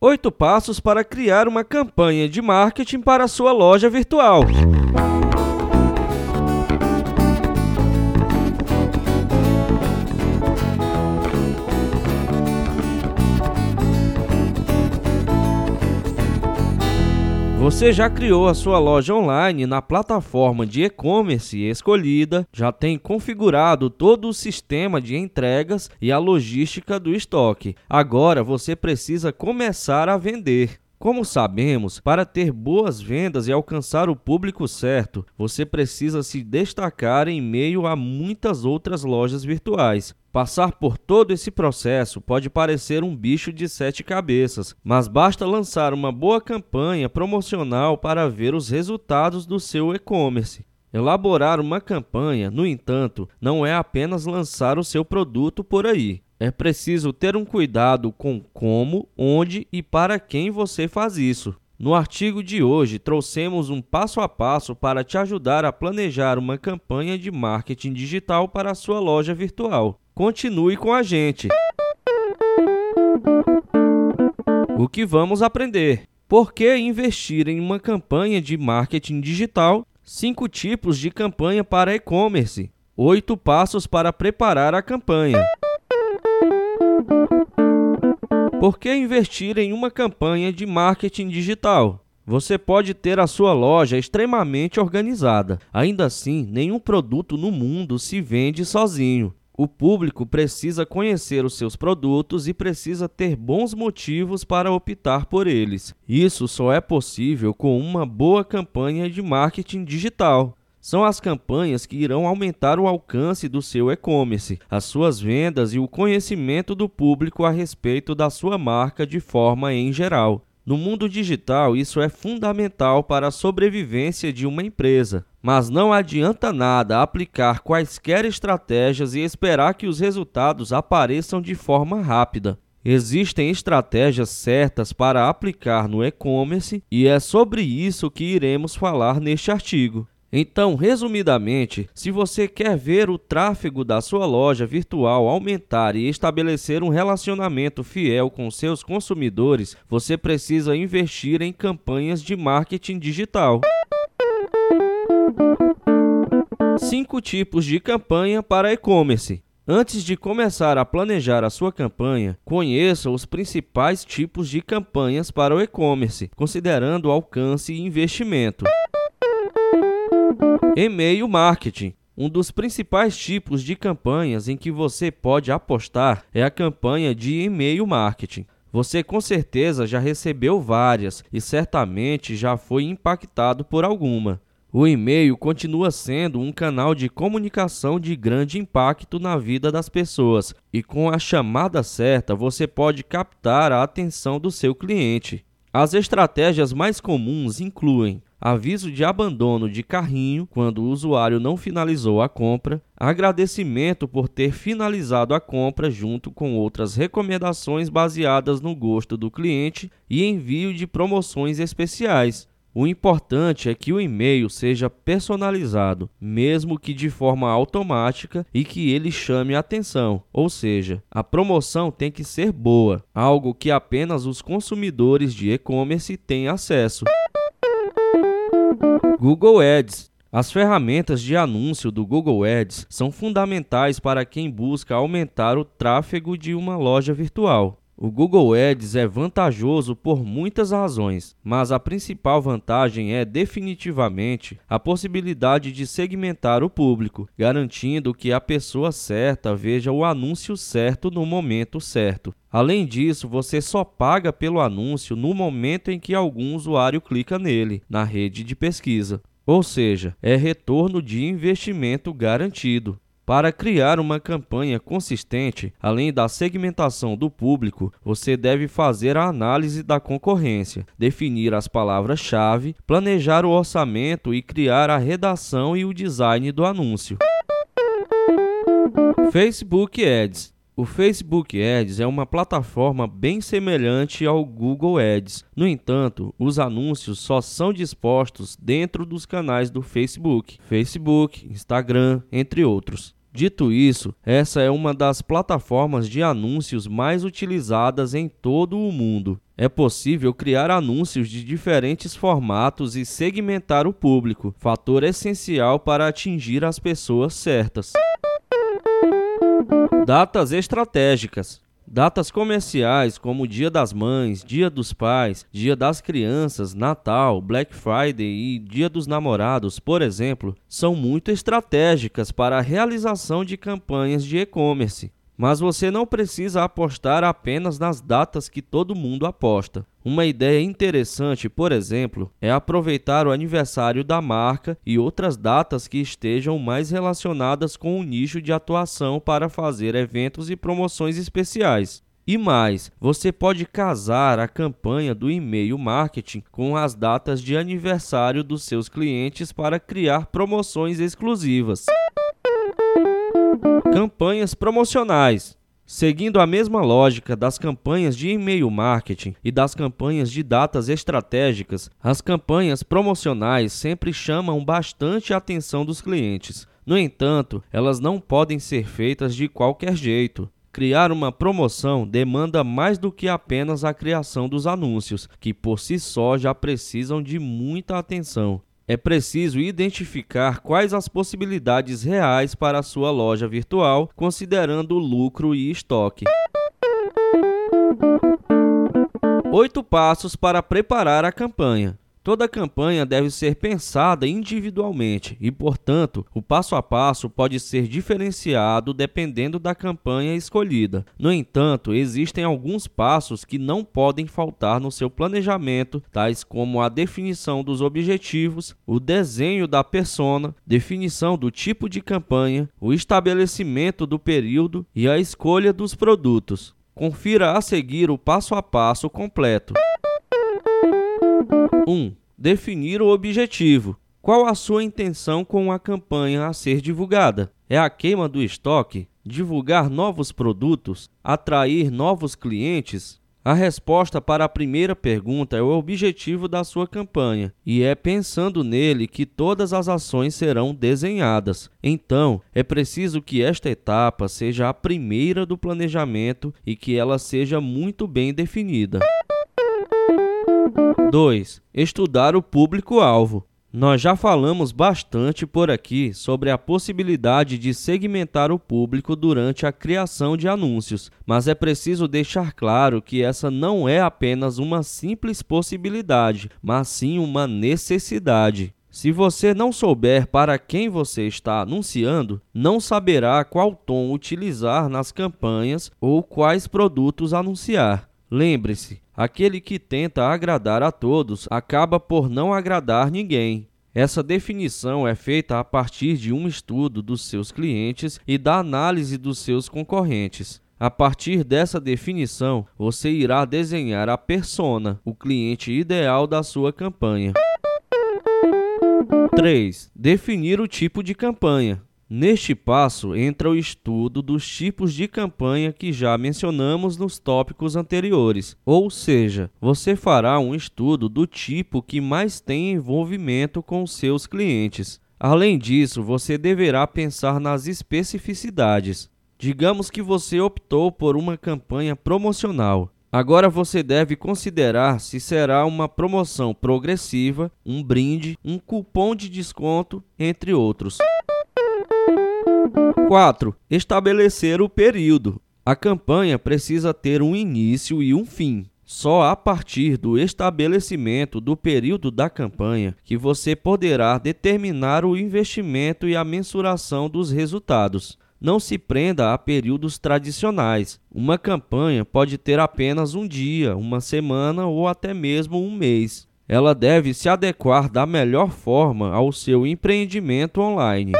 Oito passos para criar uma campanha de marketing para a sua loja virtual. Você já criou a sua loja online na plataforma de e-commerce escolhida, já tem configurado todo o sistema de entregas e a logística do estoque. Agora você precisa começar a vender. Como sabemos, para ter boas vendas e alcançar o público certo, você precisa se destacar em meio a muitas outras lojas virtuais. Passar por todo esse processo pode parecer um bicho de sete cabeças, mas basta lançar uma boa campanha promocional para ver os resultados do seu e-commerce. Elaborar uma campanha, no entanto, não é apenas lançar o seu produto por aí. É preciso ter um cuidado com como, onde e para quem você faz isso. No artigo de hoje, trouxemos um passo a passo para te ajudar a planejar uma campanha de marketing digital para a sua loja virtual. Continue com a gente. O que vamos aprender? Por que investir em uma campanha de marketing digital? Cinco tipos de campanha para e-commerce. Oito passos para preparar a campanha. Por que investir em uma campanha de marketing digital? Você pode ter a sua loja extremamente organizada. Ainda assim, nenhum produto no mundo se vende sozinho. O público precisa conhecer os seus produtos e precisa ter bons motivos para optar por eles. Isso só é possível com uma boa campanha de marketing digital são as campanhas que irão aumentar o alcance do seu e-commerce, as suas vendas e o conhecimento do público a respeito da sua marca de forma em geral. No mundo digital, isso é fundamental para a sobrevivência de uma empresa, mas não adianta nada aplicar quaisquer estratégias e esperar que os resultados apareçam de forma rápida. Existem estratégias certas para aplicar no e-commerce e é sobre isso que iremos falar neste artigo. Então, resumidamente, se você quer ver o tráfego da sua loja virtual aumentar e estabelecer um relacionamento fiel com seus consumidores, você precisa investir em campanhas de marketing digital. Cinco tipos de campanha para e-commerce. Antes de começar a planejar a sua campanha, conheça os principais tipos de campanhas para o e-commerce, considerando alcance e investimento. E-mail marketing. Um dos principais tipos de campanhas em que você pode apostar é a campanha de e-mail marketing. Você com certeza já recebeu várias e certamente já foi impactado por alguma. O e-mail continua sendo um canal de comunicação de grande impacto na vida das pessoas, e com a chamada certa você pode captar a atenção do seu cliente. As estratégias mais comuns incluem aviso de abandono de carrinho quando o usuário não finalizou a compra, agradecimento por ter finalizado a compra junto com outras recomendações baseadas no gosto do cliente e envio de promoções especiais. O importante é que o e-mail seja personalizado, mesmo que de forma automática e que ele chame atenção, ou seja, a promoção tem que ser boa, algo que apenas os consumidores de e-commerce têm acesso. Google Ads. As ferramentas de anúncio do Google Ads são fundamentais para quem busca aumentar o tráfego de uma loja virtual. O Google Ads é vantajoso por muitas razões, mas a principal vantagem é definitivamente a possibilidade de segmentar o público, garantindo que a pessoa certa veja o anúncio certo no momento certo. Além disso, você só paga pelo anúncio no momento em que algum usuário clica nele, na rede de pesquisa. Ou seja, é retorno de investimento garantido. Para criar uma campanha consistente, além da segmentação do público, você deve fazer a análise da concorrência, definir as palavras-chave, planejar o orçamento e criar a redação e o design do anúncio. Facebook Ads o Facebook Ads é uma plataforma bem semelhante ao Google Ads. No entanto, os anúncios só são dispostos dentro dos canais do Facebook, Facebook, Instagram, entre outros. Dito isso, essa é uma das plataformas de anúncios mais utilizadas em todo o mundo. É possível criar anúncios de diferentes formatos e segmentar o público, fator essencial para atingir as pessoas certas. Datas estratégicas. Datas comerciais como Dia das Mães, Dia dos Pais, Dia das Crianças, Natal, Black Friday e Dia dos Namorados, por exemplo, são muito estratégicas para a realização de campanhas de e-commerce. Mas você não precisa apostar apenas nas datas que todo mundo aposta. Uma ideia interessante, por exemplo, é aproveitar o aniversário da marca e outras datas que estejam mais relacionadas com o nicho de atuação para fazer eventos e promoções especiais. E mais, você pode casar a campanha do e-mail marketing com as datas de aniversário dos seus clientes para criar promoções exclusivas. Campanhas promocionais. Seguindo a mesma lógica das campanhas de e-mail marketing e das campanhas de datas estratégicas, as campanhas promocionais sempre chamam bastante a atenção dos clientes. No entanto, elas não podem ser feitas de qualquer jeito. Criar uma promoção demanda mais do que apenas a criação dos anúncios, que por si só já precisam de muita atenção é preciso identificar quais as possibilidades reais para a sua loja virtual, considerando lucro e estoque. Oito passos para preparar a campanha. Toda campanha deve ser pensada individualmente e, portanto, o passo a passo pode ser diferenciado dependendo da campanha escolhida. No entanto, existem alguns passos que não podem faltar no seu planejamento, tais como a definição dos objetivos, o desenho da persona, definição do tipo de campanha, o estabelecimento do período e a escolha dos produtos. Confira a seguir o passo a passo completo. 1. Definir o objetivo. Qual a sua intenção com a campanha a ser divulgada? É a queima do estoque? Divulgar novos produtos? Atrair novos clientes? A resposta para a primeira pergunta é o objetivo da sua campanha, e é pensando nele que todas as ações serão desenhadas. Então, é preciso que esta etapa seja a primeira do planejamento e que ela seja muito bem definida. 2. Estudar o público-alvo. Nós já falamos bastante por aqui sobre a possibilidade de segmentar o público durante a criação de anúncios, mas é preciso deixar claro que essa não é apenas uma simples possibilidade, mas sim uma necessidade. Se você não souber para quem você está anunciando, não saberá qual tom utilizar nas campanhas ou quais produtos anunciar. Lembre-se, aquele que tenta agradar a todos acaba por não agradar ninguém. Essa definição é feita a partir de um estudo dos seus clientes e da análise dos seus concorrentes. A partir dessa definição, você irá desenhar a persona, o cliente ideal da sua campanha. 3. Definir o tipo de campanha. Neste passo entra o estudo dos tipos de campanha que já mencionamos nos tópicos anteriores, ou seja, você fará um estudo do tipo que mais tem envolvimento com seus clientes. Além disso, você deverá pensar nas especificidades. Digamos que você optou por uma campanha promocional. Agora você deve considerar se será uma promoção progressiva, um brinde, um cupom de desconto, entre outros. 4. Estabelecer o período. A campanha precisa ter um início e um fim. Só a partir do estabelecimento do período da campanha que você poderá determinar o investimento e a mensuração dos resultados. Não se prenda a períodos tradicionais. Uma campanha pode ter apenas um dia, uma semana ou até mesmo um mês. Ela deve se adequar da melhor forma ao seu empreendimento online.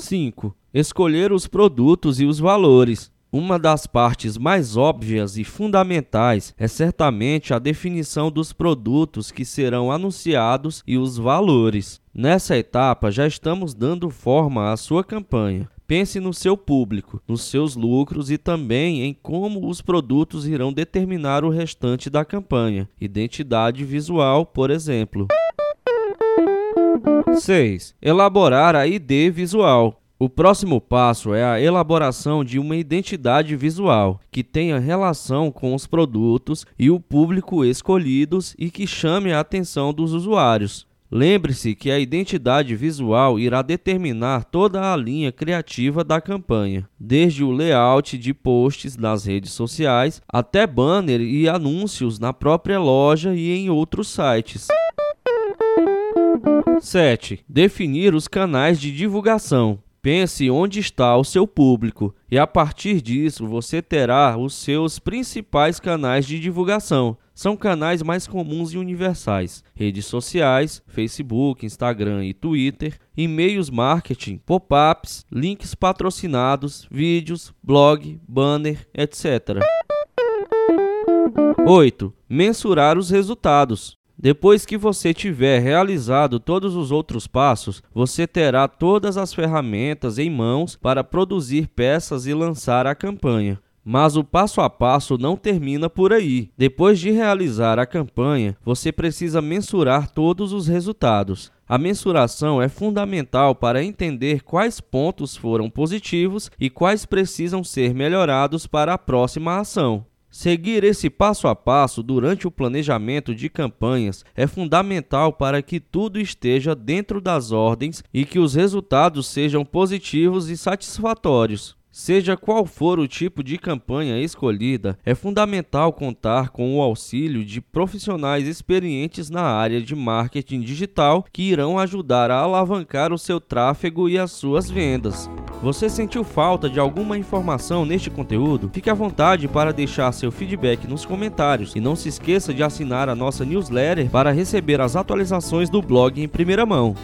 5. Escolher os produtos e os valores. Uma das partes mais óbvias e fundamentais é certamente a definição dos produtos que serão anunciados e os valores. Nessa etapa, já estamos dando forma à sua campanha. Pense no seu público, nos seus lucros e também em como os produtos irão determinar o restante da campanha. Identidade visual, por exemplo. 6. Elaborar a ID visual. O próximo passo é a elaboração de uma identidade visual que tenha relação com os produtos e o público escolhidos e que chame a atenção dos usuários. Lembre-se que a identidade visual irá determinar toda a linha criativa da campanha, desde o layout de posts nas redes sociais até banner e anúncios na própria loja e em outros sites. 7. Definir os canais de divulgação. Pense onde está o seu público e a partir disso você terá os seus principais canais de divulgação. São canais mais comuns e universais: redes sociais, Facebook, Instagram e Twitter, e-mails marketing, pop-ups, links patrocinados, vídeos, blog, banner, etc. 8. Mensurar os resultados. Depois que você tiver realizado todos os outros passos, você terá todas as ferramentas em mãos para produzir peças e lançar a campanha. Mas o passo a passo não termina por aí. Depois de realizar a campanha, você precisa mensurar todos os resultados. A mensuração é fundamental para entender quais pontos foram positivos e quais precisam ser melhorados para a próxima ação. Seguir esse passo a passo durante o planejamento de campanhas é fundamental para que tudo esteja dentro das ordens e que os resultados sejam positivos e satisfatórios. Seja qual for o tipo de campanha escolhida, é fundamental contar com o auxílio de profissionais experientes na área de marketing digital que irão ajudar a alavancar o seu tráfego e as suas vendas. Você sentiu falta de alguma informação neste conteúdo? Fique à vontade para deixar seu feedback nos comentários e não se esqueça de assinar a nossa newsletter para receber as atualizações do blog em primeira mão.